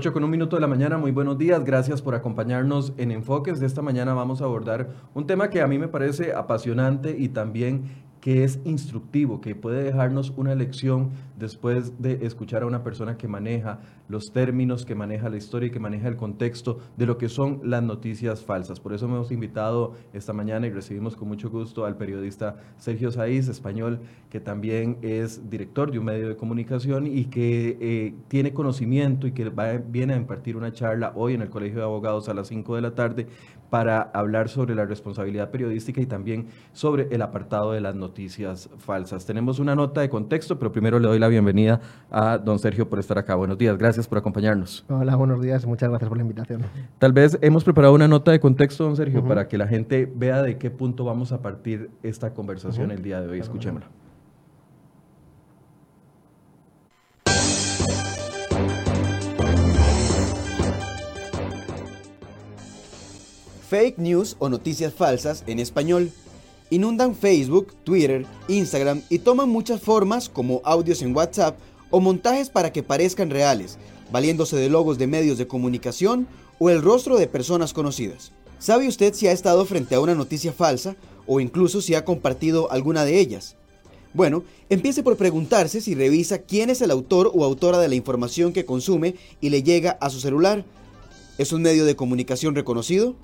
8 con un minuto de la mañana, muy buenos días, gracias por acompañarnos en Enfoques. De esta mañana vamos a abordar un tema que a mí me parece apasionante y también que es instructivo, que puede dejarnos una lección después de escuchar a una persona que maneja los términos, que maneja la historia y que maneja el contexto de lo que son las noticias falsas. Por eso hemos invitado esta mañana y recibimos con mucho gusto al periodista Sergio Saiz, español, que también es director de un medio de comunicación y que eh, tiene conocimiento y que viene a impartir una charla hoy en el Colegio de Abogados a las 5 de la tarde para hablar sobre la responsabilidad periodística y también sobre el apartado de las noticias falsas. Tenemos una nota de contexto, pero primero le doy la bienvenida a don Sergio por estar acá. Buenos días, gracias por acompañarnos. Hola, buenos días, muchas gracias por la invitación. Tal vez hemos preparado una nota de contexto, don Sergio, para que la gente vea de qué punto vamos a partir esta conversación el día de hoy. Escuchémosla. Fake news o noticias falsas en español. Inundan Facebook, Twitter, Instagram y toman muchas formas como audios en WhatsApp o montajes para que parezcan reales, valiéndose de logos de medios de comunicación o el rostro de personas conocidas. ¿Sabe usted si ha estado frente a una noticia falsa o incluso si ha compartido alguna de ellas? Bueno, empiece por preguntarse si revisa quién es el autor o autora de la información que consume y le llega a su celular. ¿Es un medio de comunicación reconocido?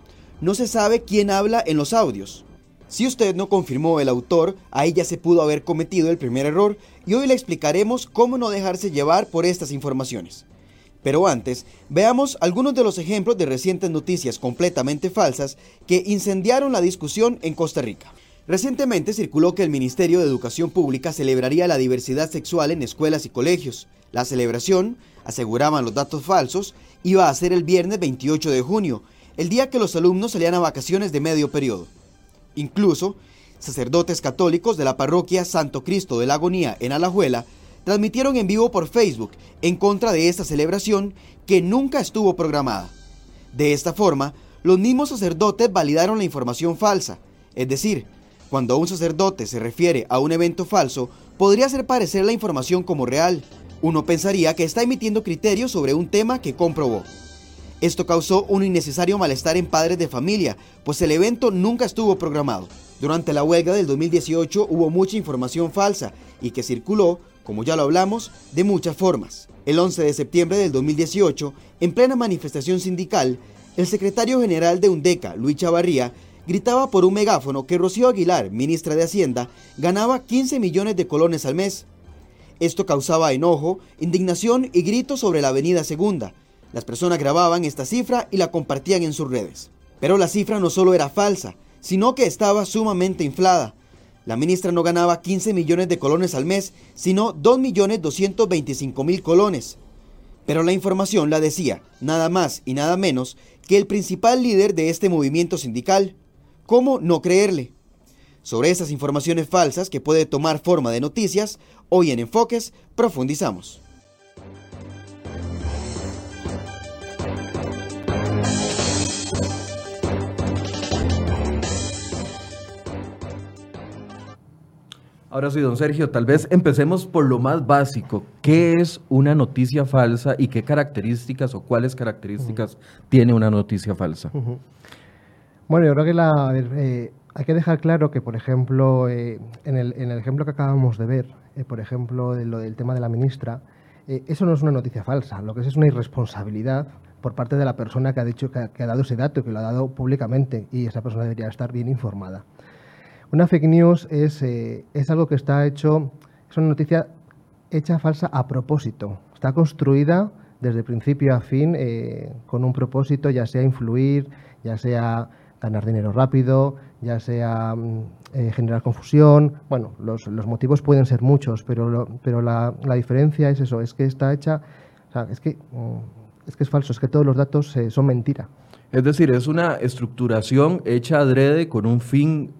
No se sabe quién habla en los audios. Si usted no confirmó el autor, ahí ya se pudo haber cometido el primer error y hoy le explicaremos cómo no dejarse llevar por estas informaciones. Pero antes, veamos algunos de los ejemplos de recientes noticias completamente falsas que incendiaron la discusión en Costa Rica. Recientemente circuló que el Ministerio de Educación Pública celebraría la diversidad sexual en escuelas y colegios. La celebración, aseguraban los datos falsos, iba a ser el viernes 28 de junio el día que los alumnos salían a vacaciones de medio periodo. Incluso, sacerdotes católicos de la parroquia Santo Cristo de la Agonía en Alajuela transmitieron en vivo por Facebook en contra de esta celebración que nunca estuvo programada. De esta forma, los mismos sacerdotes validaron la información falsa, es decir, cuando un sacerdote se refiere a un evento falso, podría hacer parecer la información como real. Uno pensaría que está emitiendo criterios sobre un tema que comprobó. Esto causó un innecesario malestar en padres de familia, pues el evento nunca estuvo programado. Durante la huelga del 2018 hubo mucha información falsa y que circuló, como ya lo hablamos, de muchas formas. El 11 de septiembre del 2018, en plena manifestación sindical, el secretario general de UNDECA, Luis Chavarría, gritaba por un megáfono que Rocío Aguilar, ministra de Hacienda, ganaba 15 millones de colones al mes. Esto causaba enojo, indignación y gritos sobre la avenida Segunda, las personas grababan esta cifra y la compartían en sus redes. Pero la cifra no solo era falsa, sino que estaba sumamente inflada. La ministra no ganaba 15 millones de colones al mes, sino 2.225.000 colones. Pero la información la decía, nada más y nada menos, que el principal líder de este movimiento sindical. ¿Cómo no creerle? Sobre esas informaciones falsas que puede tomar forma de noticias, hoy en Enfoques profundizamos. Ahora sí, don Sergio, tal vez empecemos por lo más básico. ¿Qué es una noticia falsa y qué características o cuáles características tiene una noticia falsa? Bueno, yo creo que la, eh, hay que dejar claro que, por ejemplo, eh, en, el, ejemplo que acabamos de ver, eh, por ejemplo, de lo del tema de la ministra, eso no es una noticia falsa, lo que es es una irresponsabilidad por parte de la persona que ha dicho que ha, dado ese dato, que lo ha dado públicamente, y esa persona debería estar bien informada. Una fake news es, eh, es algo que está hecho, es una noticia hecha falsa a propósito. Está construida desde principio a fin eh, con un propósito, ya sea influir, ya sea ganar dinero rápido, ya sea mm, eh, generar confusión. Bueno, los, motivos pueden ser muchos, pero, pero la, diferencia es eso, es que está hecha, es, que, mm, es que es falso, es que todos los datos son mentira. Es decir, es una estructuración hecha adrede con un fin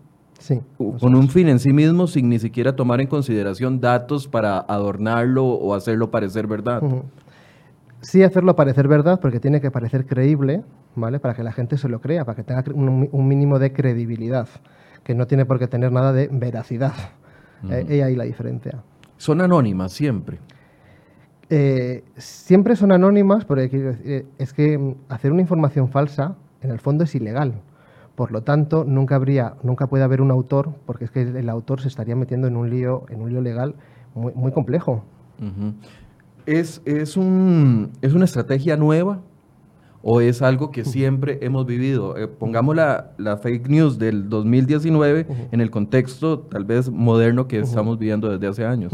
con un fin en sí mismo sin ni siquiera tomar en consideración datos para adornarlo o hacerlo parecer verdad. Sí, hacerlo parecer verdad porque tiene que parecer creíble, ¿vale? Para que la gente se lo crea, para que tenga un, mínimo de credibilidad, que no tiene por qué tener nada de veracidad. Uh ahí la diferencia. Son anónimas siempre. Eh, siempre son anónimas, porque es que mm, hacer una información falsa, en el fondo, es ilegal. Por lo tanto, nunca habría, nunca puede haber un autor, porque es que el autor se estaría metiendo en un lío, en un lío legal muy, muy complejo. ¿Es, es, un, ¿Es una estrategia nueva o es algo que siempre hemos vivido? Eh, pongamos la, la, fake news del 2019 en el contexto tal vez moderno que estamos viviendo desde hace años.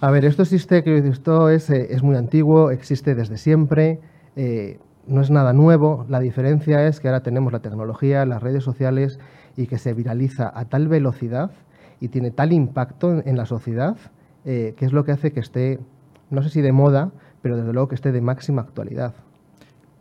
A ver, esto existe, esto es, eh, es muy antiguo, existe desde siempre. Eh, no es nada nuevo, la diferencia es que ahora tenemos la tecnología, las redes sociales y que se viraliza a tal velocidad y tiene tal impacto en, la sociedad eh, que es lo que hace que esté, no sé si de moda, pero desde luego que esté de máxima actualidad.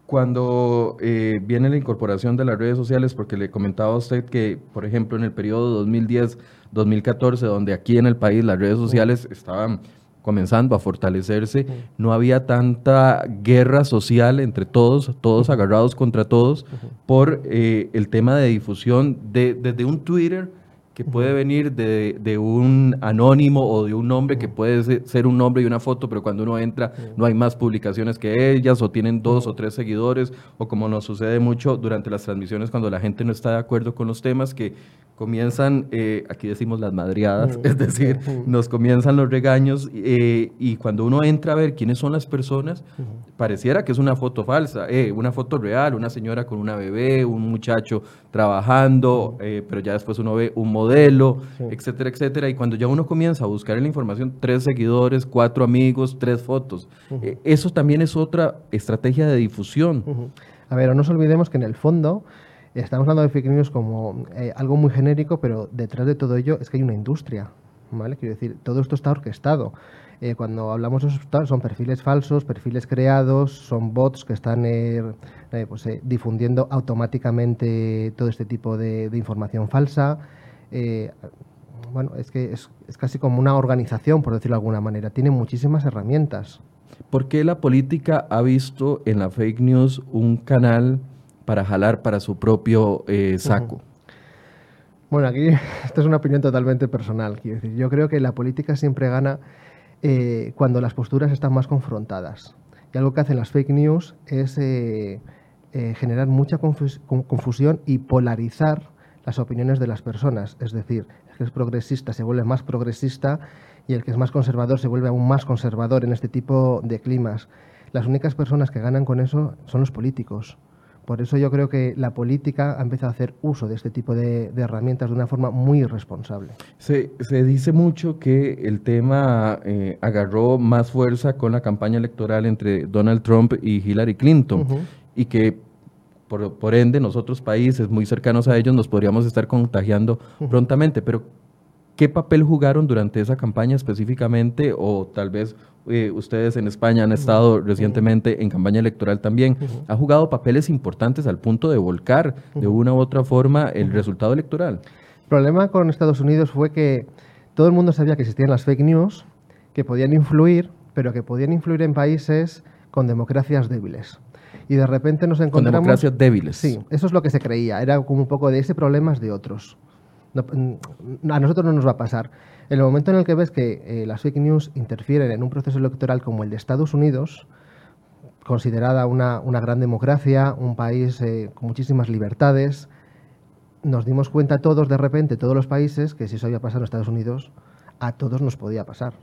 Cuando eh, viene la incorporación de las redes sociales, porque le comentaba a usted que, por ejemplo, en el periodo 2010-2014, donde aquí en el país las redes sociales estaban comenzando a fortalecerse, no había tanta guerra social entre todos, todos agarrados contra todos, por eh, el tema de difusión de, desde un Twitter que puede venir de, un anónimo o de un nombre que puede ser un nombre y una foto, pero cuando uno entra no hay más publicaciones que ellas o tienen dos o tres seguidores o como nos sucede mucho durante las transmisiones cuando la gente no está de acuerdo con los temas que comienzan, eh, aquí decimos las madriadas, es decir, nos comienzan los regaños eh, y cuando uno entra a ver quiénes son las personas, pareciera que es una foto falsa, eh, una foto real, una señora con una bebé, un muchacho trabajando, pero ya después uno ve un modelo, etcétera, etcétera, y cuando ya uno comienza a buscar en la información tres seguidores, cuatro amigos, tres fotos, eso también es otra estrategia de difusión. A ver, no nos olvidemos que en el fondo Estamos hablando de fake news como eh, algo muy genérico, pero detrás de todo ello es que hay una industria, ¿vale? Quiero decir, todo esto está orquestado. Eh, cuando hablamos de eso, son perfiles falsos, perfiles creados, son bots que están eh, pues, difundiendo automáticamente todo este tipo de, información falsa. bueno, es que es, es, casi como una organización, por decirlo de alguna manera. Tiene muchísimas herramientas. ¿Por qué la política ha visto en la fake news un canal para jalar para su propio eh, saco? Bueno, aquí esta es una opinión totalmente personal. Quiero decir, yo creo que la política siempre gana eh, cuando las posturas están más confrontadas. Y algo que hacen las fake news es eh, generar mucha confusión y polarizar las opiniones de las personas. Es decir, el que es progresista se vuelve más progresista y el que es más conservador se vuelve aún más conservador en este tipo de climas. Las únicas personas que ganan con eso son los políticos. Por eso yo creo que la política ha empezado a hacer uso de este tipo de, herramientas de una forma muy irresponsable. Se, dice mucho que el tema eh, agarró más fuerza con la campaña electoral entre Donald Trump y Hillary Clinton y que por, ende nosotros países muy cercanos a ellos nos podríamos estar contagiando prontamente. Pero ¿qué papel jugaron durante esa campaña específicamente o tal vez eh, ustedes en España han estado recientemente en campaña electoral también, ha jugado papeles importantes al punto de volcar de una u otra forma el resultado electoral. El problema con Estados Unidos fue que todo el mundo sabía que existían las fake news, que podían influir, pero que podían influir en países con democracias débiles. Y de repente nos encontramos... Con democracias débiles. Sí, eso es lo que se creía. Era como un poco de ese problema es de otros. Mm, a nosotros no nos va a pasar. En el momento en el que ves que eh, las fake news interfieren en un proceso electoral como el de Estados Unidos, considerada una, gran democracia, un país eh, con muchísimas libertades, nos dimos cuenta todos de repente, todos los países, que si eso había pasado en Estados Unidos, a todos nos podía pasar.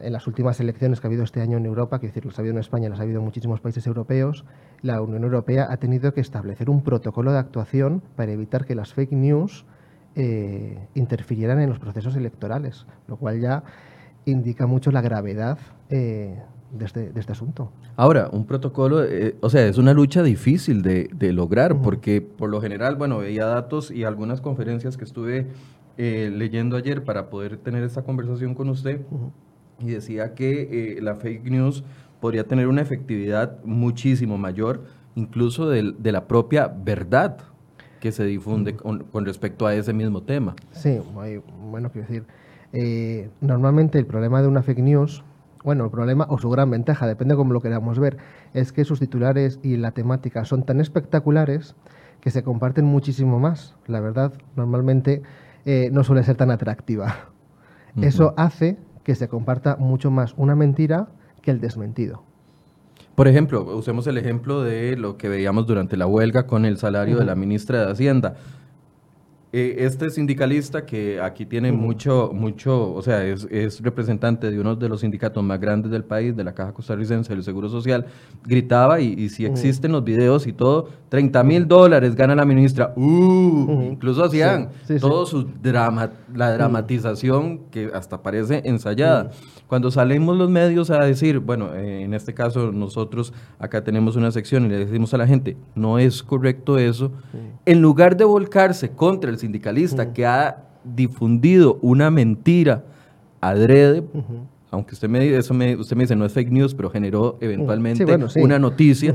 En las últimas elecciones que ha habido este año en Europa, que decir, las ha habido en España, las ha habido en muchísimos países europeos, la Unión Europea ha tenido que establecer un protocolo de actuación para evitar que las fake news eh, interfirieran en los procesos electorales, lo cual ya indica mucho la gravedad eh, este, de, este, asunto. Ahora, un protocolo, eh, o sea, es una lucha difícil de, lograr, porque por lo general, bueno, veía datos y algunas conferencias que estuve leyendo ayer para poder tener esta conversación con usted, y decía que la fake news podría tener una efectividad muchísimo mayor, incluso de la propia verdad que se difunde con, respecto a ese mismo tema. Sí, bueno, quiero decir, eh, normalmente el problema de una fake news, bueno, el problema o su gran ventaja, depende de cómo lo queramos ver, es que sus titulares y la temática son tan espectaculares que se comparten muchísimo más. La verdad, normalmente eh, no suele ser tan atractiva. Eso hace que se comparta mucho más una mentira que el desmentido. Por ejemplo, usemos el ejemplo de lo que veíamos durante la huelga con el salario de la ministra de Hacienda. Eh, este sindicalista que aquí tiene mucho, mucho, o sea, es, representante de uno de los sindicatos más grandes del país, de la Caja Costarricense del Seguro Social, gritaba y, si existen los videos y todo, 30 mil dólares gana la ministra. Uh, incluso hacían todo su drama, la dramatización que hasta parece ensayada. Cuando salimos los medios a decir, bueno, eh, en este caso nosotros acá tenemos una sección y le decimos a la gente, no es correcto eso, en lugar de volcarse contra el sindicalista que ha difundido una mentira adrede, aunque usted me, eso me, usted me dice no es fake news, pero generó eventualmente una noticia.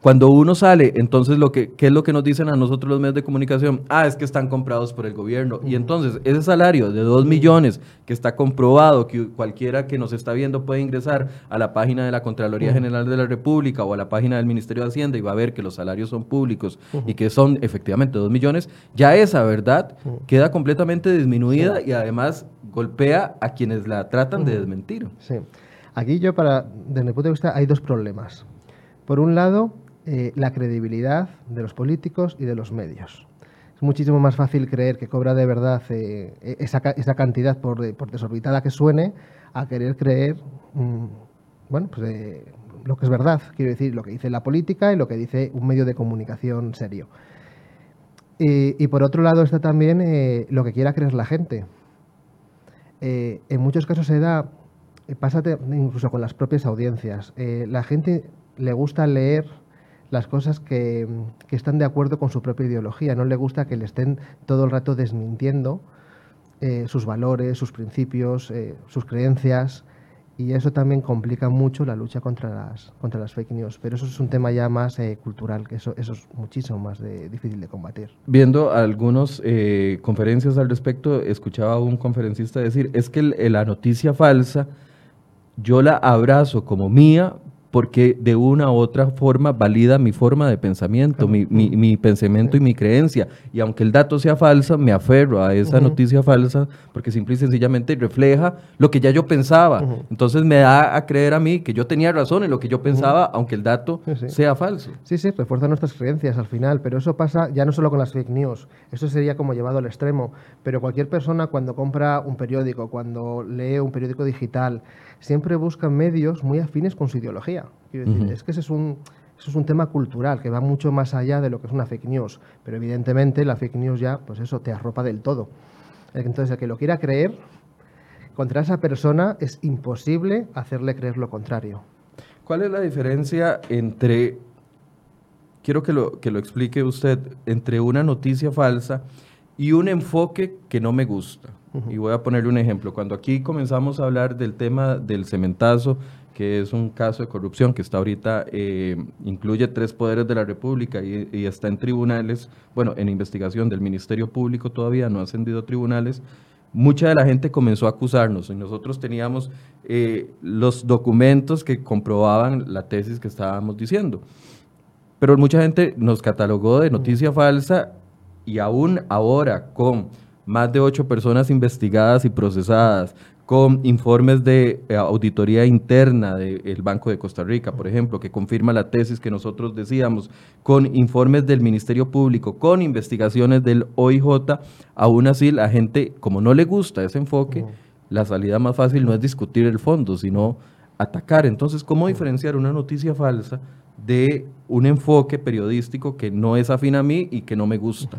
Cuando uno sale, entonces, lo que, ¿qué es lo que nos dicen a nosotros los medios de comunicación? Ah, es que están comprados por el gobierno. Y entonces, ese salario de 2 millones que está comprobado, que cualquiera que nos está viendo puede ingresar a la página de la Contraloría General de la República o a la página del Ministerio de Hacienda y va a ver que los salarios son públicos y que son efectivamente 2 millones, ya esa verdad queda completamente disminuida y además golpea a quienes la tratan de desmentir. Sí. Aquí yo, para, desde mi punto de vista, hay dos problemas. Por un lado, eh, la credibilidad de los políticos y de los medios. Es muchísimo más fácil creer que cobra de verdad eh, e-, esa, esa, cantidad, por, por, desorbitada que suene, a querer creer mm, bueno, pues, eh, lo que es verdad, quiero decir, lo que dice la política y lo que dice un medio de comunicación serio. Y, por otro lado está también lo que quiera creer la gente. en muchos casos se da, pasa incluso con las propias audiencias, la gente le gusta leer las cosas que, están de acuerdo con su propia ideología. No le gusta que le estén todo el rato desmintiendo eh, sus valores, sus principios, eh, sus creencias. Y eso también complica mucho la lucha contra las, contra las fake news. Pero eso es un tema ya más eh, cultural, que eso, eso es muchísimo más difícil de combatir. Viendo algunas conferencias al respecto, escuchaba a un conferencista decir, es que la noticia falsa yo la abrazo como mía porque de una u otra forma valida mi forma de pensamiento, mi, mi, pensamiento y mi creencia. Y aunque el dato sea falso, me aferro a esa noticia falsa porque simple y sencillamente refleja lo que ya yo pensaba. Entonces me da a creer a mí que yo tenía razón en lo que yo pensaba, aunque el dato sea falso. Sí, sí, refuerza nuestras creencias al final, pero eso pasa ya no solo con las fake news, eso sería como llevado al extremo, pero cualquier persona cuando compra un periódico, cuando lee un periódico digital, siempre buscan medios muy afines con su ideología. Es que ese es un, eso es un tema cultural que va mucho más allá de lo que es una fake news. Pero evidentemente la fake news ya, pues eso, te arropa del todo. Entonces, el que lo quiera creer, contra esa persona es imposible hacerle creer lo contrario. ¿Cuál es la diferencia entre, quiero que lo, que lo explique usted, entre una noticia falsa y un enfoque que no me gusta? Y voy a ponerle un ejemplo. Cuando aquí comenzamos a hablar del tema del cementazo, que es un caso de corrupción que está ahorita, eh, incluye tres poderes de la República y, está en tribunales, bueno, en investigación del Ministerio Público todavía, no ha ascendido a tribunales, mucha de la gente comenzó a acusarnos y nosotros teníamos eh, los documentos que comprobaban la tesis que estábamos diciendo. Pero mucha gente nos catalogó de noticia falsa y aún ahora con más de ocho personas investigadas y procesadas, con informes de eh, auditoría interna del Banco de Costa Rica, por ejemplo, que confirma la tesis que nosotros decíamos, con informes del Ministerio Público, con investigaciones del OIJ, aún así la gente, como no le gusta ese enfoque, la salida más fácil no es discutir el fondo, sino atacar. Entonces, ¿cómo diferenciar una noticia falsa de un enfoque periodístico que no es afín a mí y que no me gusta?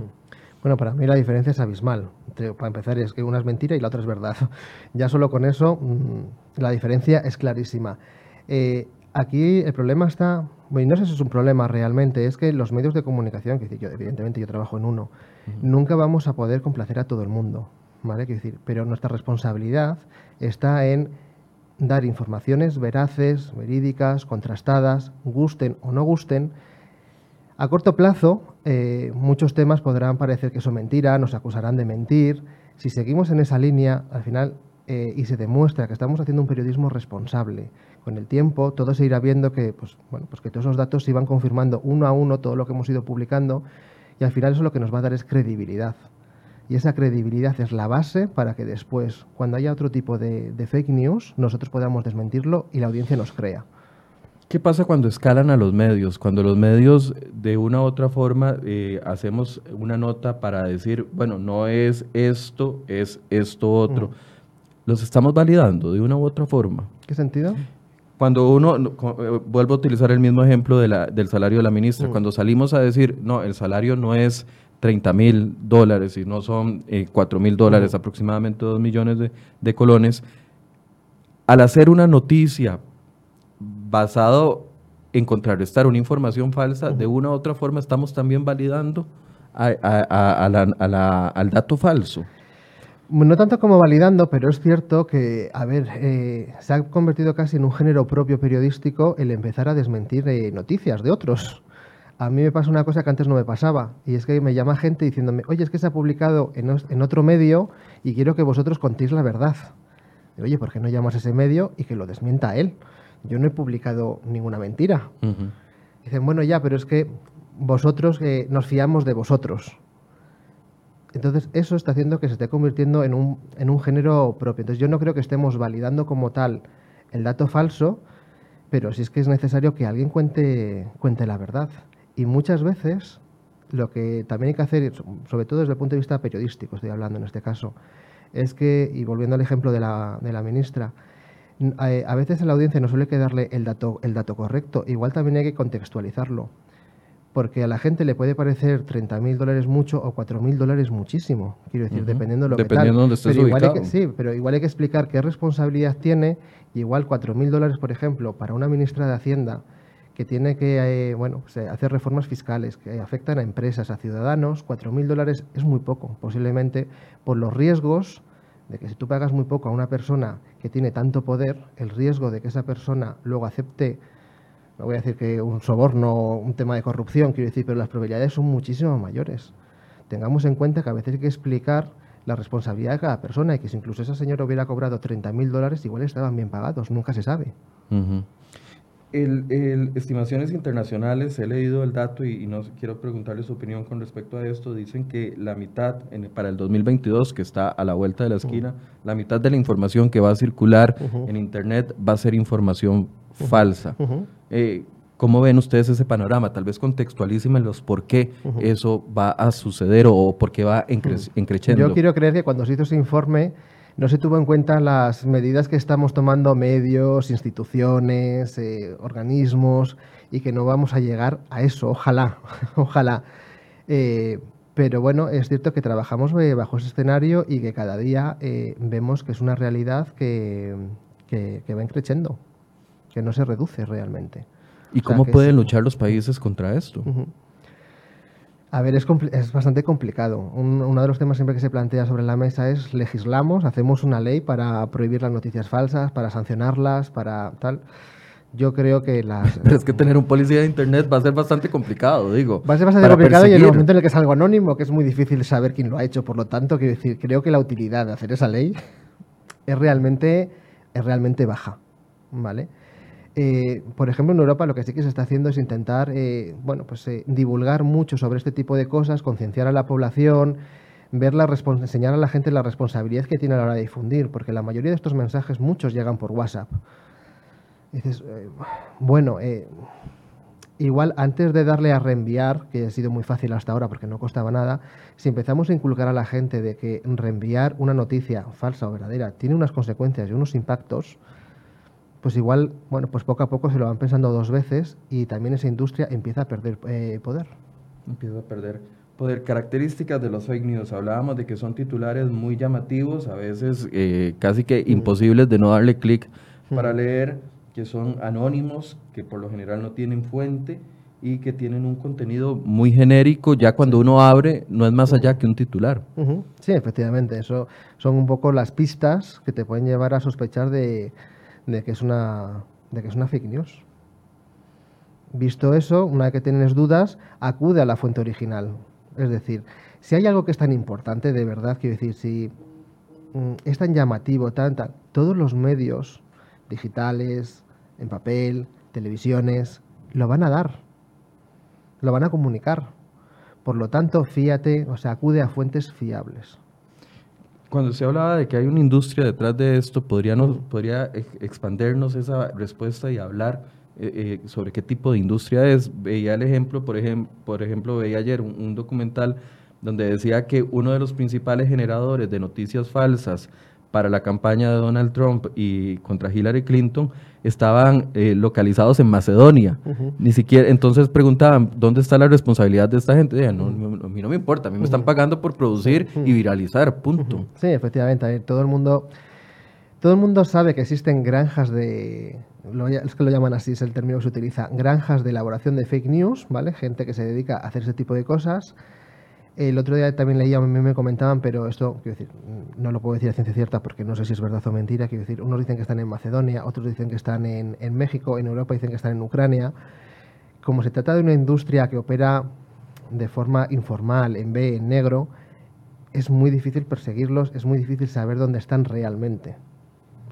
Bueno, para mí la diferencia es abismal. Para empezar, es que una es mentira y la otra es verdad. Ya solo con eso, mm, la diferencia es clarísima. Eh, aquí el problema está, bueno, no sé si es un problema realmente, es que los medios de comunicación, que yo, evidentemente yo trabajo en uno, nunca vamos a poder complacer a todo el mundo, ¿vale? decir, pero nuestra responsabilidad está en dar informaciones veraces, verídicas, contrastadas, gusten o no gusten, a corto plazo, eh, muchos temas podrán parecer que son mentiras, nos acusarán de mentir. Si seguimos en esa línea, al final, eh, y se demuestra que estamos haciendo un periodismo responsable, con el tiempo todo se irá viendo que, pues, bueno, pues que todos esos datos se iban confirmando uno a uno todo lo que hemos ido publicando y al final eso lo que nos va a dar es credibilidad. Y esa credibilidad es la base para que después, cuando haya otro tipo de fake news, nosotros podamos desmentirlo y la audiencia nos crea. ¿Qué pasa cuando escalan a los medios? Cuando los medios de una u otra forma eh, hacemos una nota para decir, bueno, no es esto, es esto otro. ¿Los estamos validando de una u otra forma? ¿Qué sentido? Cuando uno, eh, vuelvo a utilizar el mismo ejemplo de la, del salario de la ministra, cuando salimos a decir, no, el salario no es 30 mil dólares y no son eh, 4 mil dólares, aproximadamente 2 millones de, de colones, al hacer una noticia basado en contrarrestar una información falsa, de una u otra forma estamos también validando al dato falso. No tanto como validando, pero es cierto que, a ver, eh, se ha convertido casi en un género propio periodístico el empezar a desmentir eh, noticias de otros. A mí me pasa una cosa que antes no me pasaba, y es que me llama gente diciéndome, oye, es que se ha publicado en, en otro medio y quiero que vosotros contéis la verdad. oye, ¿por qué no llamas a ese medio y que lo desmienta él? Yo no he publicado ninguna mentira. Dicen, bueno, ya, pero es que vosotros eh, nos fiamos de vosotros. Entonces, eso está haciendo que se esté convirtiendo en un, en un género propio. Entonces, yo no creo que estemos validando como tal el dato falso, pero sí es que es necesario que alguien cuente, cuente la verdad. Y muchas veces, lo que también hay que hacer, sobre todo desde el punto de vista periodístico, estoy hablando en este caso, es que, y volviendo al ejemplo de la, de la ministra, a veces en la audiencia no suele quedarle el dato, el dato correcto, igual también hay que contextualizarlo, porque a la gente le puede parecer 30.000 dólares mucho o 4.000 dólares muchísimo, quiero decir, dependiendo de lo dependiendo que tal. pero igual que, sí, pero igual hay que explicar qué responsabilidad tiene, y igual 4.000 dólares, por ejemplo, para una ministra de Hacienda, que tiene que eh, bueno, pues, eh, hacer reformas fiscales que afectan a empresas, a ciudadanos, 4.000 dólares es muy poco, posiblemente por los riesgos de que si tú pagas muy poco a una persona que tiene tanto poder, el riesgo de que esa persona luego acepte, no voy a decir que un soborno, un tema de corrupción, quiero decir, pero las probabilidades son muchísimo mayores. Tengamos en cuenta que a veces hay que explicar la responsabilidad de cada persona y que si incluso esa señora hubiera cobrado 30.000 dólares, igual estaban bien pagados, nunca se sabe. El, estimaciones internacionales, he leído el dato y, no quiero preguntarle su opinión con respecto a esto. Dicen que la mitad, para el 2022, que está a la vuelta de la esquina, la mitad de la información que va a circular en Internet va a ser información falsa. Eh, ¿Cómo ven ustedes ese panorama? Tal vez contextualísimos por qué eso va a suceder o por qué va encreciendo. Yo quiero creer que cuando se hizo ese informe no se tuvo en cuenta las medidas que estamos tomando medios, instituciones, eh, organismos y que no vamos a llegar a eso, ojalá, ojalá. Eh, pero bueno, es cierto que trabajamos eh, bajo ese escenario y que cada día vemos que es una realidad que, que, va creciendo, que no se reduce realmente. ¿Y cómo pueden luchar los países contra esto? A ver, es, es bastante complicado. uno de los temas siempre que se plantea sobre la mesa es legislamos, hacemos una ley para prohibir las noticias falsas, para sancionarlas, para tal. Yo creo que las... Pero es que tener un policía de Internet va a ser bastante complicado, digo. Va a ser bastante complicado y en el momento en el que es algo anónimo, que es muy difícil saber quién lo ha hecho. Por lo tanto, quiero decir, creo que la utilidad de hacer esa ley es realmente, es realmente baja, ¿vale? Eh, por ejemplo, en Europa lo que sí que se está haciendo es intentar eh, bueno, pues, eh, divulgar mucho sobre este tipo de cosas, concienciar a la población, ver la enseñar a la gente la responsabilidad que tiene a la hora de difundir, porque la mayoría de estos mensajes, muchos llegan por WhatsApp. dices, bueno, igual antes de darle a reenviar, que ha sido muy fácil hasta ahora porque no costaba nada, si empezamos a inculcar a la gente de que reenviar una noticia falsa o verdadera tiene unas consecuencias y unos impactos, pues igual, bueno, pues poco a poco se lo van pensando dos veces y también esa industria empieza a perder eh, poder. Empieza a perder poder. Características de los fake news. Hablábamos de que son titulares muy llamativos, a veces eh, casi que imposibles de no darle clic para leer, que son anónimos, que por lo general no tienen fuente y que tienen un contenido muy genérico, ya cuando uno abre no es más allá que un titular. Sí, efectivamente, eso son un poco las pistas que te pueden llevar a sospechar de, de que es una, de que es una fake news. Visto eso, una vez que tienes dudas, acude a la fuente original. Es decir, si hay algo que es tan importante, de verdad, quiero decir, si mm, es tan llamativo, tan, todos los medios digitales, en papel, televisiones, lo van a dar, lo van a comunicar. Por lo tanto, fíate, o sea, acude a fuentes fiables. Cuando se hablaba de que hay una industria detrás de esto, ¿podría, podría expandernos esa respuesta y hablar eh, eh, sobre qué tipo de industria es? Veía el ejemplo, por ejemplo veía ayer un documental donde decía que uno de los principales generadores de noticias falsas para la campaña de Donald Trump y contra Hillary Clinton estaban eh, localizados en Macedonia. Ni siquiera, entonces preguntaban, ¿dónde está la responsabilidad de esta gente? no, a mí no me importa, a mí me están pagando por producir y viralizar, punto. Sí, efectivamente, todo el mundo... Todo el mundo sabe que existen granjas de, es que lo llaman así, es el término que se utiliza, granjas de elaboración de fake news, ¿vale? Gente que se dedica a hacer ese tipo de cosas. El otro día también leía, me comentaban, pero esto, quiero decir, no lo puedo decir a ciencia cierta porque no sé si es verdad o mentira. Quiero decir, unos dicen que están en Macedonia, otros dicen que están en, en México, en Europa dicen que están en Ucrania. Como se trata de una industria que opera de forma informal, en B, en negro, es muy difícil perseguirlos, es muy difícil saber dónde están realmente.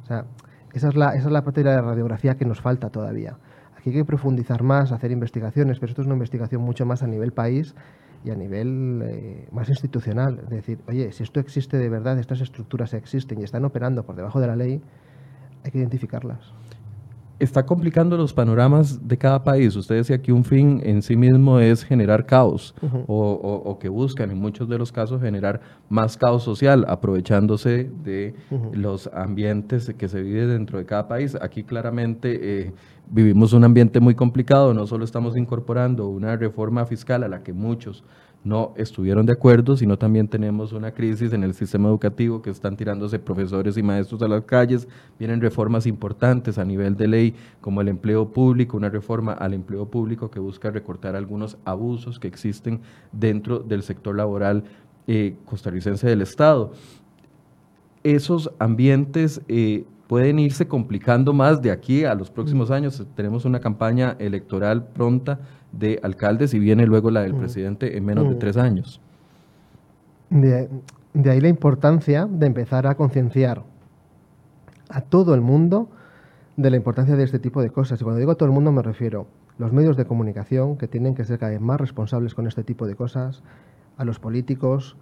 O sea, esa es la, esa es la parte de la radiografía que nos falta todavía. Aquí hay que profundizar más, hacer investigaciones, pero esto es una investigación mucho más a nivel país y a nivel eh, más institucional. Es decir, oye, si esto existe de verdad, estas estructuras existen y están operando por debajo de la ley, hay que identificarlas. Está complicando los panoramas de cada país. Usted decía que un fin en sí mismo es generar caos o, que buscan en muchos de los casos generar más caos social aprovechándose de los ambientes que se vive dentro de cada país. Aquí claramente eh, vivimos un ambiente muy complicado, no solo estamos incorporando una reforma fiscal a la que muchos no estuvieron de acuerdo, sino también tenemos una crisis en el sistema educativo que están tirándose profesores y maestros a las calles, vienen reformas importantes a nivel de ley como el empleo público, una reforma al empleo público que busca recortar algunos abusos que existen dentro del sector laboral eh, costarricense del Estado. Esos ambientes eh, pueden irse complicando más de aquí a los próximos mm. años. Tenemos una campaña electoral pronta de alcaldes y viene luego la del presidente en menos de tres años. De, ahí la importancia de empezar a concienciar a todo el mundo de la importancia de este tipo de cosas. Y cuando digo a todo el mundo me refiero a los medios de comunicación, que tienen que ser cada vez más responsables con este tipo de cosas, a los políticos,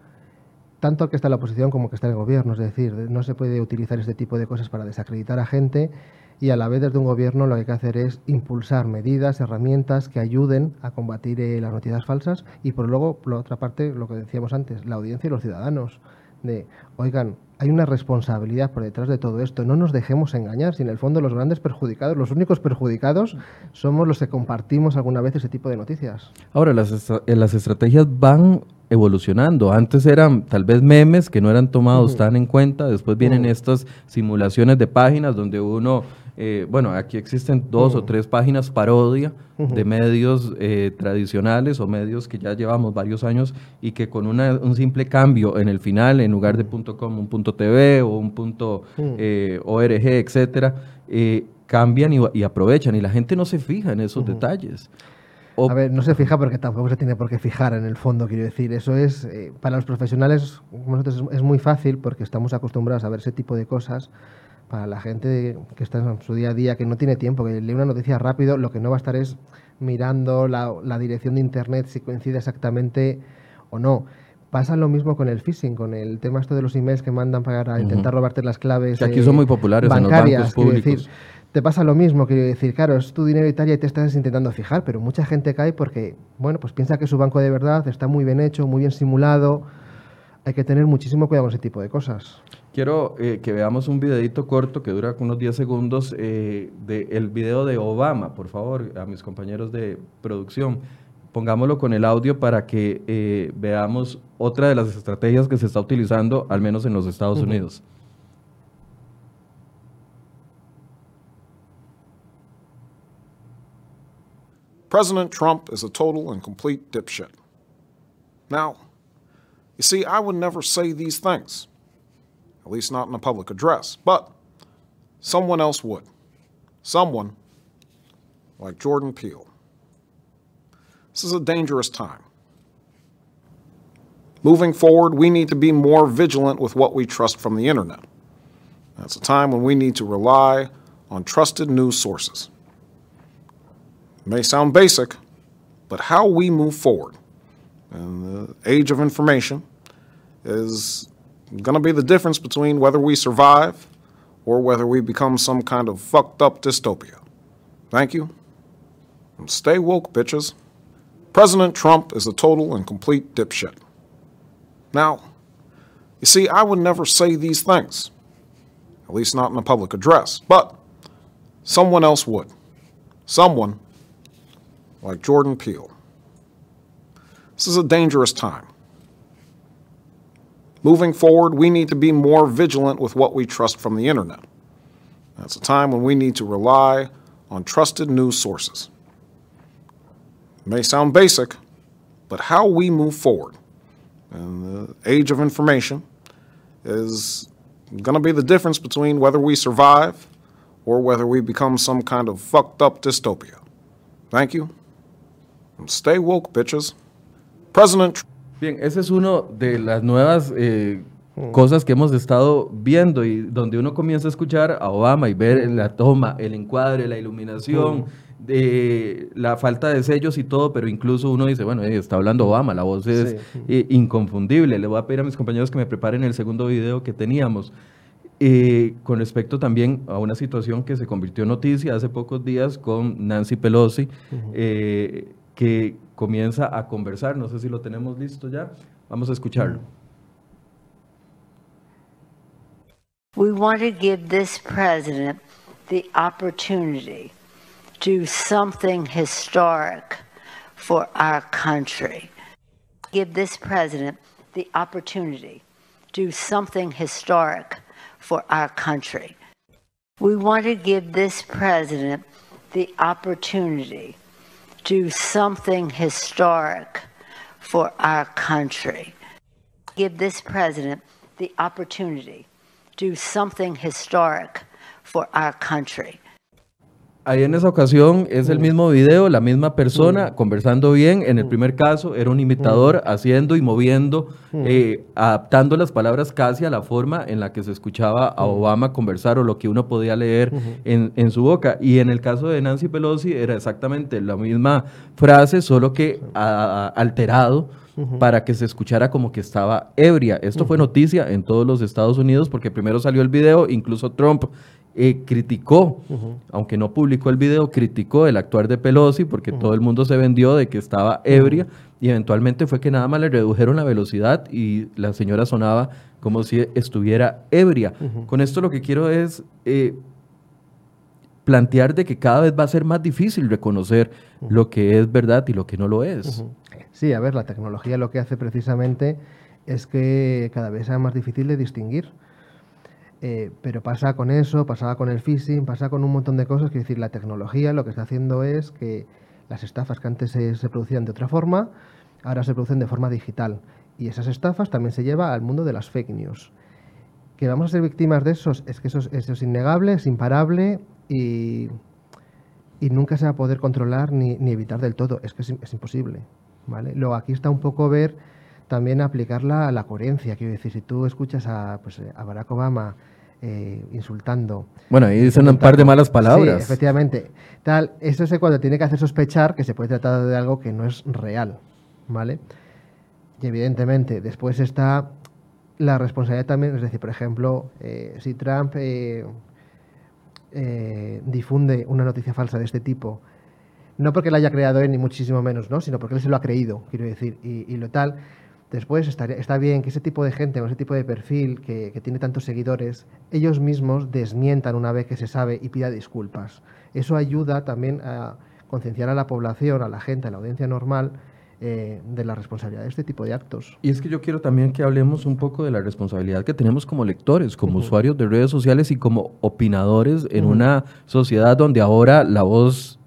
tanto el que está en la oposición como que está en el gobierno. Es decir, no se puede utilizar este tipo de cosas para desacreditar a gente y a la vez desde un gobierno lo que hay que hacer es impulsar medidas, herramientas que ayuden a combatir eh, las noticias falsas y por luego, por otra parte, lo que decíamos antes, la audiencia y los ciudadanos. De, oigan, hay una responsabilidad por detrás de todo esto, no nos dejemos engañar, si en el fondo los grandes perjudicados, los únicos perjudicados, somos los que compartimos alguna vez ese tipo de noticias. Ahora, las, las estrategias van evolucionando. Antes eran tal vez memes que no eran tomados tan en cuenta, después vienen estas simulaciones de páginas donde uno, eh, bueno, aquí existen dos o tres páginas parodia de medios eh, tradicionales o medios que ya llevamos varios años y que con una, un simple cambio en el final, en lugar de .com, un .tv o un punto eh, .org, etcétera, cambian y, y, aprovechan y la gente no se fija en esos detalles. A ver, no se fija porque tampoco se tiene por qué fijar en el fondo, quiero decir. Eso es, para los profesionales como nosotros es muy fácil porque estamos acostumbrados a ver ese tipo de cosas. Para la gente que está en su día a día, que no tiene tiempo, que lee una noticia rápido, lo que no va a estar es mirando la, dirección de Internet si coincide exactamente o no. Pasa lo mismo con el phishing, con el tema esto de los emails que mandan para intentar robarte las claves. Que aquí son muy populares en los bancos públicos te pasa lo mismo, quiero decir, claro, es tu dinero y tal y te estás intentando fijar, pero mucha gente cae porque, bueno, pues piensa que su banco de verdad está muy bien hecho, muy bien simulado. Hay que tener muchísimo cuidado con ese tipo de cosas. Quiero eh, que veamos un videito corto que dura unos 10 segundos eh, del video de Obama, por favor, a mis compañeros de producción. Pongámoslo con el audio para que eh, veamos otra de las estrategias que se está utilizando, al menos en los Estados Unidos. President Trump is a total and complete dipshit. Now, you see, I would never say these things, at least not in a public address, but someone else would. Someone like Jordan Peele. This is a dangerous time. Moving forward, we need to be more vigilant with what we trust from the internet. It's a time when we need to rely on trusted news sources. It may sound basic, but how we move forward in the age of information is going to be the difference between whether we survive or whether we become some kind of fucked up dystopia. Thank you. And stay woke, bitches. President Trump is a total and complete dipshit. Now, you see, I would never say these things, at least not in a public address, but someone else would. Someone like Jordan Peele. This is a dangerous time. Moving forward, we need to be more vigilant with what we trust from the internet. It's a time when we need to rely on trusted news sources. It may sound basic, but how we move forward in the age of information is going to be the difference between whether we survive or whether we become some kind of fucked up dystopia. Thank you. And stay woke, bitches. President Bien, ese es uno de las nuevas eh, cosas que hemos estado viendo y donde uno comienza a escuchar a Obama y ver la toma, el encuadre, la iluminación, de la falta de sellos y todo, pero incluso uno dice, bueno, eh, está hablando Obama, la voz es eh, inconfundible. Le voy a pedir a mis compañeros que me preparen el segundo video que teníamos. Eh, con respecto también a una situación que se convirtió en noticia hace pocos días con Nancy Pelosi, eh, que comienza a conversar. No sé si lo tenemos listo ya. Vamos a escucharlo. We want to give this president the opportunity to do something historic for our country. Give this president the opportunity to do something historic for our country. We want to give this president the opportunity do something historic for our country. Give this president the opportunity to do something historic for our country. Ahí en esa ocasión es el mismo video, la misma persona conversando bien. En el primer caso era un imitador haciendo y moviendo, eh, adaptando las palabras casi a la forma en la que se escuchaba a Obama conversar o lo que uno podía leer en, en su boca. Y en el caso de Nancy Pelosi era exactamente la misma frase, solo que a- alterado para que se escuchara como que estaba ebria. Esto fue noticia en todos los Estados Unidos porque primero salió el video, incluso Trump eh, criticó, aunque no publicó el video, criticó el actuar de Pelosi porque todo el mundo se vendió de que estaba ebria y eventualmente fue que nada más le redujeron la velocidad y la señora sonaba como si estuviera ebria. Con esto lo que quiero es eh, plantear de que cada vez va a ser más difícil reconocer lo que es verdad y lo que no lo es. Sí, a ver, la tecnología lo que hace precisamente es que cada vez sea más difícil de distinguir. Eh, pero pasa con eso, pasa con el phishing, pasa con un montón de cosas. Quiero decir, la tecnología lo que está haciendo es que las estafas que antes se, se producían de otra forma, ahora se producen de forma digital. Y esas estafas también se lleva al mundo de las fake news. Que vamos a ser víctimas de esos, es que eso es, eso es innegable, es imparable y, y nunca se va a poder controlar ni, ni evitar del todo. Es que es, es imposible. ¿vale? Luego aquí está un poco ver también aplicarla a la coherencia. Quiero decir, si tú escuchas a, pues, a Barack Obama eh, insultando. Bueno, ahí dicen un par de malas Sí, palabras. efectivamente. Tal, eso es cuando tiene que hacer sospechar que se puede tratar de algo que no es real. ¿Vale? Y evidentemente, después está la responsabilidad también, es decir, por ejemplo, eh, si Trump eh, eh, difunde una noticia falsa de este tipo, no porque la haya creado él, ni muchísimo menos, ¿no? sino porque él se lo ha creído, quiero decir, y, y lo tal. Después estaría- está bien que ese tipo de gente o ese tipo de perfil que, que tiene tantos seguidores, ellos mismos desmientan una vez que se sabe y pida disculpas. Eso ayuda también a concienciar a la población, a la gente, a la audiencia normal, eh, de la responsabilidad de este tipo de actos. Y es que yo quiero también que hablemos un poco de la responsabilidad que tenemos como lectores, como usuarios de redes sociales y como opinadores en una sociedad donde ahora la voz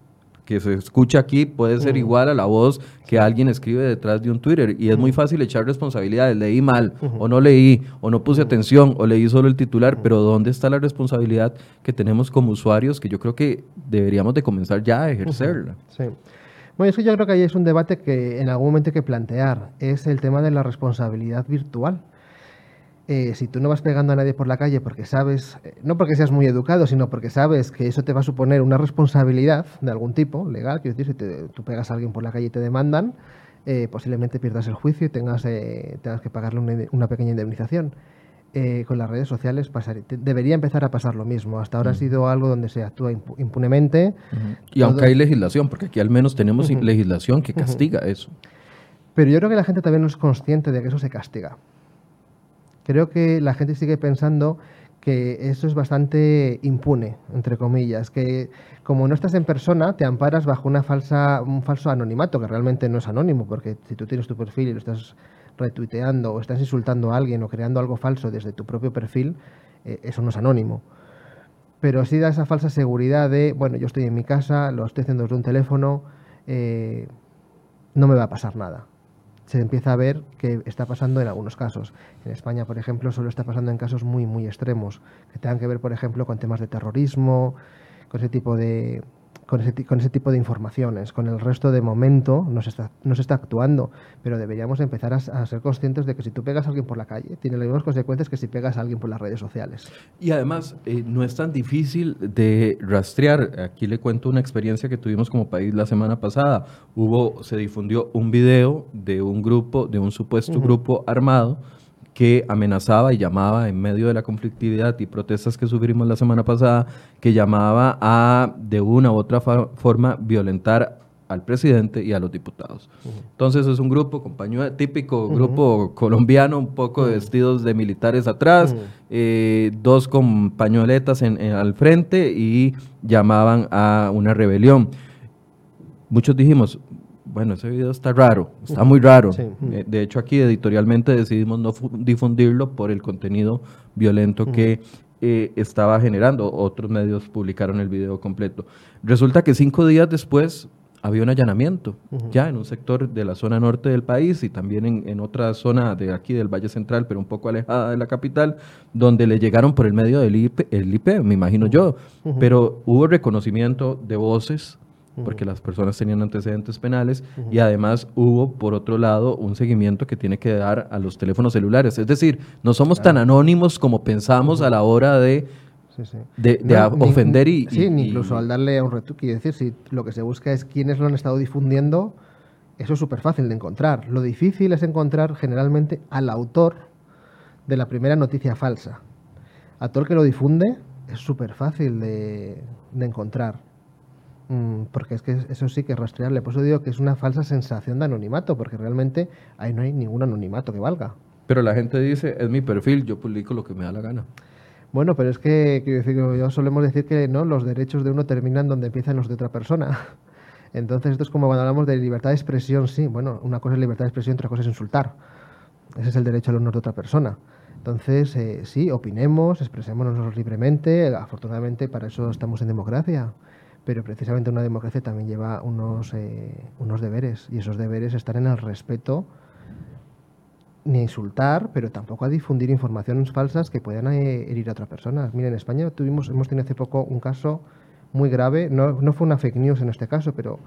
que se escucha aquí puede ser igual a la voz que alguien escribe detrás de un Twitter. Y es muy fácil echar responsabilidades. Leí mal, o no leí, o no puse atención, o leí solo el titular. Pero ¿dónde está la responsabilidad que tenemos como usuarios que yo creo que deberíamos de comenzar ya a ejercerla? Sí. Bueno, es que yo creo que ahí es un debate que en algún momento hay que plantear. Es el tema de la responsabilidad virtual. Eh, si tú no vas pegando a nadie por la calle porque sabes, eh, no porque seas muy educado, sino porque sabes que eso te va a suponer una responsabilidad de algún tipo, legal, quiero decir, si te- tú pegas a alguien por la calle y te demandan, eh, posiblemente pierdas el juicio y tengas, eh, tengas que pagarle una, una pequeña indemnización. Con las redes sociales pasar, debería empezar a pasar lo mismo. Hasta ahora ha sido algo donde se actúa impu- impunemente. Y aunque hay legislación, porque aquí al menos tenemos legislación que castiga eso. Pero yo creo que la gente también no es consciente de que eso se castiga. Creo que la gente sigue pensando que eso es bastante impune, entre comillas, que como no estás en persona, te amparas bajo una falsa, un falso anonimato, que realmente no es anónimo, porque si tú tienes tu perfil y lo estás retuiteando o estás insultando a alguien o creando algo falso desde tu propio perfil, eh, eso no es anónimo. Pero sí da esa falsa seguridad de, bueno, yo estoy en mi casa, lo estoy haciendo desde un teléfono, eh, no me va a pasar nada. Se empieza a ver que está pasando en algunos casos. En España, por ejemplo, solo está pasando en casos muy, muy extremos, que tengan que ver, por ejemplo, con temas de terrorismo, con ese tipo de, con ese, ti- con ese tipo de informaciones. Con el resto, de momento, no se está, no se está actuando, pero deberíamos empezar a ser conscientes de que si tú pegas a alguien por la calle, tiene las mismas consecuencias que si pegas a alguien por las redes sociales. Y además, eh, no es tan difícil de rastrear. Aquí le cuento una experiencia que tuvimos como país la semana pasada. Hubo, se difundió un video de un grupo, de un supuesto grupo armado que amenazaba y llamaba en medio de la conflictividad y protestas que sufrimos la semana pasada, que llamaba a de una u otra forma violentar al presidente y a los diputados. Entonces es un grupo, con pañue- típico grupo colombiano, un poco vestidos de militares atrás, eh, dos con pañoletas en- en- al frente y llamaban a una rebelión. Muchos dijimos, bueno, ese video está raro, está muy raro. Sí. Eh, de hecho, aquí editorialmente decidimos no fu- difundirlo por el contenido violento que eh, estaba generando. Otros medios publicaron el video completo. Resulta que cinco días después había un allanamiento, ya en un sector de la zona norte del país y también en, en otra zona de aquí del Valle Central, pero un poco alejada de la capital, donde le llegaron por el medio del IP, el IP me imagino yo. Pero hubo reconocimiento de voces porque las personas tenían antecedentes penales y además hubo, por otro lado, un seguimiento que tiene que dar a los teléfonos celulares. Es decir, no somos tan anónimos como pensamos a la hora de, Sí, sí. de, de No, a- ni- ofender y... Sí, y- ni y- incluso al darle a un retweet. Es decir, si lo que se busca es quiénes lo han estado difundiendo, eso es súper fácil de encontrar. Lo difícil es encontrar generalmente al autor de la primera noticia falsa. A todo el que lo difunde es súper fácil de, de encontrar. Mm, porque es que eso sí que es rastreable. Por eso digo que es una falsa sensación de anonimato, porque realmente ahí no hay ningún anonimato que valga. Pero la gente dice, es mi perfil, yo publico lo que me da la gana. Bueno, pero es que quiero decir, yo solemos decir que no, los derechos de uno terminan donde empiezan los de otra persona. Entonces esto es como cuando hablamos de libertad de expresión, sí, bueno, una cosa es libertad de expresión, otra cosa es insultar. Ese es el derecho al honor de otra persona. Entonces, eh, sí, opinemos, expresémonos libremente, afortunadamente para eso estamos en democracia, pero precisamente una democracia también lleva unos, eh, unos deberes, y esos deberes están en el respeto ni a insultar, pero tampoco a difundir informaciones falsas que puedan eh, herir a otra persona. Mira, en España tuvimos, hemos tenido hace poco un caso muy grave, no, no fue una fake news en este caso, pero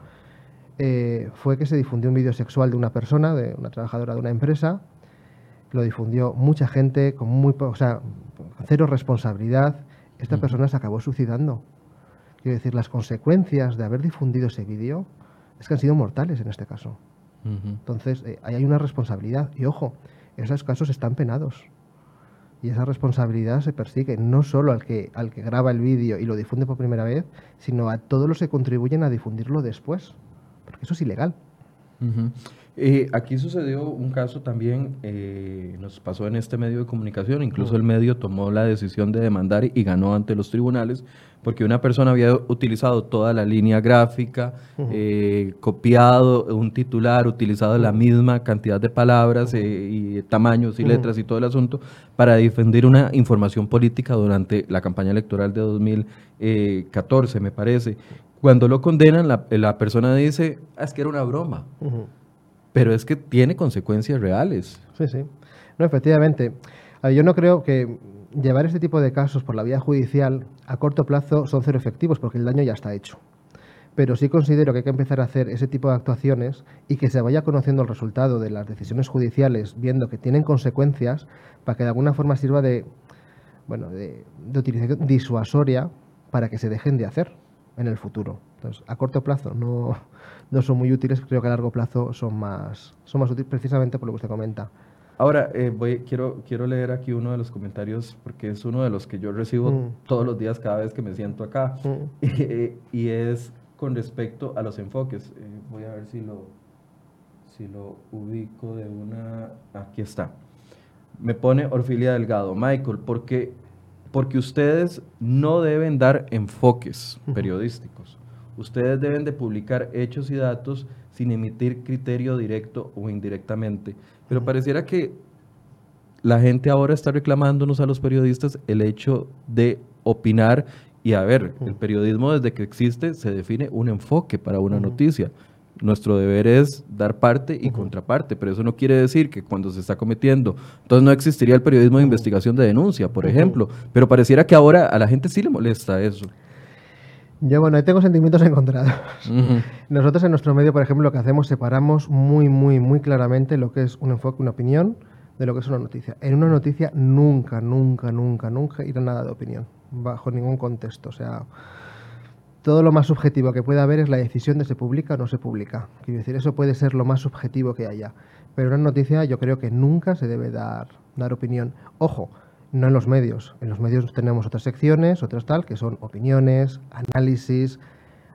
eh, fue que se difundió un vídeo sexual de una persona, de una trabajadora de una empresa, lo difundió mucha gente con muy, o sea, cero responsabilidad. Esta persona se acabó suicidando. Quiero decir, las consecuencias de haber difundido ese vídeo es que han sido mortales en este caso. Ujú. Entonces, eh, ahí hay una responsabilidad. Y ojo, esos casos están penados. Y esa responsabilidad se persigue no solo al que, al que graba el vídeo y lo difunde por primera vez, sino a todos los que contribuyen a difundirlo después. Porque eso es ilegal. Ujú. Eh, aquí sucedió un caso también, eh, nos pasó en este medio de comunicación, incluso el medio tomó la decisión de demandar y ganó ante los tribunales porque una persona había utilizado toda la línea gráfica, eh, copiado un titular, utilizado la misma cantidad de palabras eh, y tamaños y letras y todo el asunto para difundir una información política durante la campaña electoral de 2014, me parece. Cuando lo condenan, la, la persona dice, "Ah, es que era una broma. Pero es que tiene consecuencias reales. Sí, sí. No, efectivamente. A ver, yo no creo que llevar este tipo de casos por la vía judicial a corto plazo son cero efectivos porque el daño ya está hecho. Pero sí considero que hay que empezar a hacer ese tipo de actuaciones y que se vaya conociendo el resultado de las decisiones judiciales, viendo que tienen consecuencias, para que de alguna forma sirva de, bueno, de, de utilización disuasoria para que se dejen de hacer en el futuro. Entonces, a corto plazo no, no son muy útiles, creo que a largo plazo son más, son más útiles precisamente por lo que usted comenta. Ahora, eh, voy, quiero, quiero leer aquí uno de los comentarios porque es uno de los que yo recibo Mm. todos los días cada vez que me siento acá. Mm. Eh, y es con respecto a los enfoques. Eh, voy a ver si lo, si lo ubico de una... Aquí está. Me pone Orfilia Delgado. Michael, porque, porque ustedes no deben dar enfoques periodísticos. Ustedes deben de publicar hechos y datos sin emitir criterio directo o indirectamente. Pero pareciera que la gente ahora está reclamándonos a los periodistas el hecho de opinar y a ver, el periodismo desde que existe se define un enfoque para una noticia. Nuestro deber es dar parte y contraparte, pero eso no quiere decir que cuando se está cometiendo, entonces no existiría el periodismo de investigación de denuncia, por ejemplo, pero pareciera que ahora a la gente sí le molesta eso. Yo, bueno, ahí tengo sentimientos encontrados. Nosotros en nuestro medio, por ejemplo, lo que hacemos, separamos muy, muy, muy claramente lo que es un enfoque, una opinión, de lo que es una noticia. En una noticia nunca, nunca, nunca, nunca irá nada de opinión, bajo ningún contexto. O sea, todo lo más subjetivo que pueda haber es la decisión de se publica o no se publica. Quiero decir, eso puede ser lo más subjetivo que haya. Pero en una noticia yo creo que nunca se debe dar, dar opinión. Ojo, no en los medios. En los medios tenemos otras secciones, otras tal, que son opiniones, análisis.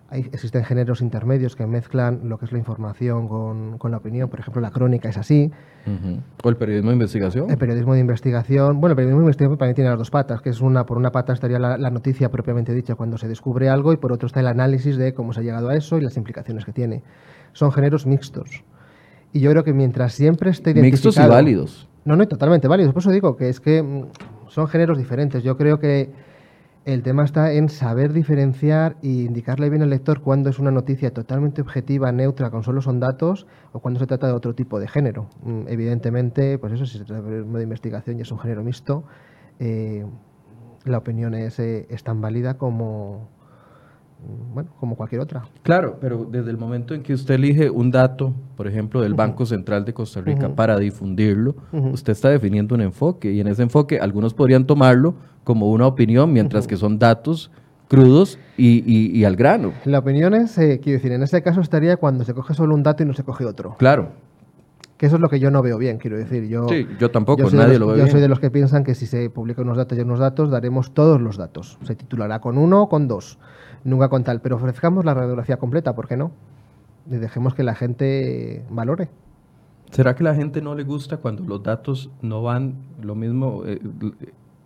Hay, existen géneros intermedios que mezclan lo que es la información con, con la opinión. Por ejemplo, la crónica es así. ¿O el periodismo de investigación? El periodismo de investigación, bueno, el periodismo de investigación para mí tiene las dos patas, que es una, por una pata estaría la, la noticia propiamente dicha cuando se descubre algo y por otro está el análisis de cómo se ha llegado a eso y las implicaciones que tiene. Son géneros mixtos. Y yo creo que mientras siempre esté Mixtos y identificado- válidos. No, no, totalmente válidos. Por eso digo que es que mm, son géneros diferentes. Yo creo que el tema está en saber diferenciar e indicarle bien al lector cuándo es una noticia totalmente objetiva, neutra, con solo son datos, o cuando se trata de otro tipo de género. Mm, Evidentemente, pues eso, si se trata de de investigación y es un género mixto, eh, la opinión es, eh, es tan válida como, bueno, como cualquier otra. Claro, pero desde el momento en que usted elige un dato, por ejemplo, del Banco Central de Costa Rica para difundirlo, usted está definiendo un enfoque y en ese enfoque algunos podrían tomarlo como una opinión, mientras que son datos crudos y, y- y al grano. La opinión es, eh, quiero decir, en ese caso estaría cuando se coge solo un dato y no se coge otro. Claro, Que eso es lo que yo no veo bien, quiero decir. Yo, sí, yo tampoco, yo soy de nadie los- lo ve Yo bien. soy de los que piensan que si se publican unos datos y unos datos, daremos todos los datos. Se titulará con uno o con dos, nunca con tal. Pero ofrezcamos la radiografía completa, ¿por qué no? Y dejemos que la gente valore. ¿Será que la gente no le gusta cuando los datos no van lo mismo, eh,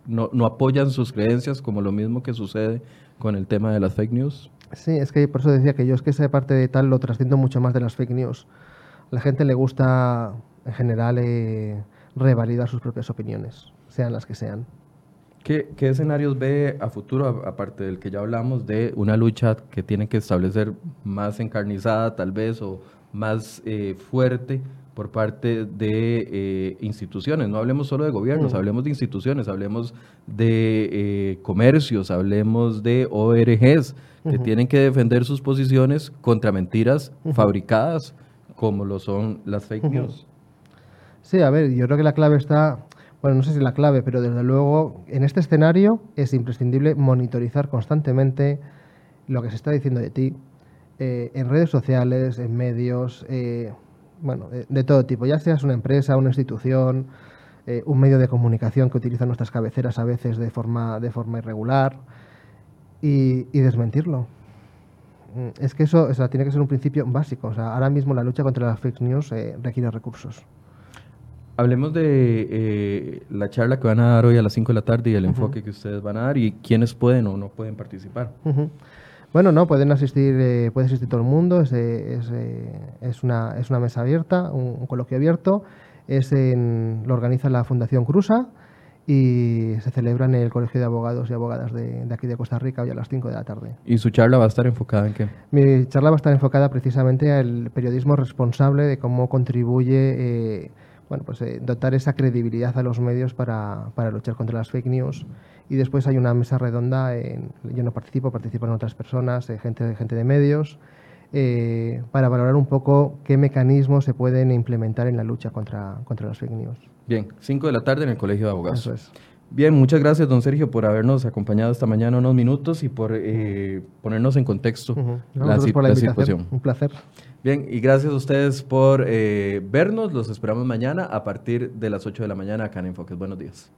no, no apoyan sus creencias como lo mismo que sucede con el tema de las fake news? Sí, es que por eso decía que yo es que esa parte de tal lo trasciendo mucho más de las fake news. A la gente le gusta, en general, eh, revalidar sus propias opiniones, sean las que sean. ¿Qué, qué escenarios ve a futuro, aparte del que ya hablamos, de una lucha que tiene que establecer más encarnizada tal vez o más eh, fuerte por parte de eh, instituciones? No hablemos solo de gobiernos, hablemos de instituciones, hablemos de eh, comercios, hablemos de ORGs que tienen que defender sus posiciones contra mentiras fabricadas como lo son las fake news. Sí, a ver, yo creo que la clave está, bueno, no sé si la clave, pero desde luego en este escenario es imprescindible monitorizar constantemente lo que se está diciendo de ti eh, en redes sociales, en medios, eh, bueno, de, de todo tipo, ya seas una empresa, una institución, eh, un medio de comunicación que utiliza nuestras cabeceras a veces de forma, de forma irregular y, y desmentirlo. Mm, Es que eso o sea, tiene que ser un principio básico. O sea, ahora mismo la lucha contra las fake news eh, requiere recursos. Hablemos de eh, la charla que van a dar hoy a las 5 de la tarde y el enfoque que ustedes van a dar y quiénes pueden o no pueden participar. Ujú. Bueno, no, pueden asistir, eh, puede asistir todo el mundo, es, eh, es, eh, es una, es una mesa abierta, un, un coloquio abierto, es en, lo organiza la Fundación Cruza y se celebra en el Colegio de Abogados y Abogadas de, de aquí de Costa Rica hoy a las 5 de la tarde. ¿Y su charla va a estar enfocada en qué? Mi charla va a estar enfocada precisamente al periodismo responsable, de cómo contribuye, eh, bueno, pues eh, dotar esa credibilidad a los medios para, para luchar contra las fake news. Y después hay una mesa redonda, en- yo no participo, participan otras personas, eh, gente, gente de medios, eh, para valorar un poco qué mecanismos se pueden implementar en la lucha contra, contra las fake news. Bien, 5 de la tarde en el Colegio de Abogados. Eso es. Bien, muchas gracias, don Sergio, por habernos acompañado esta mañana unos minutos y por eh, ponernos en contexto la, por situación. Un placer. Bien, y gracias a ustedes por eh, vernos. Los esperamos mañana a partir de las 8 de la mañana acá en Enfoques. Buenos días.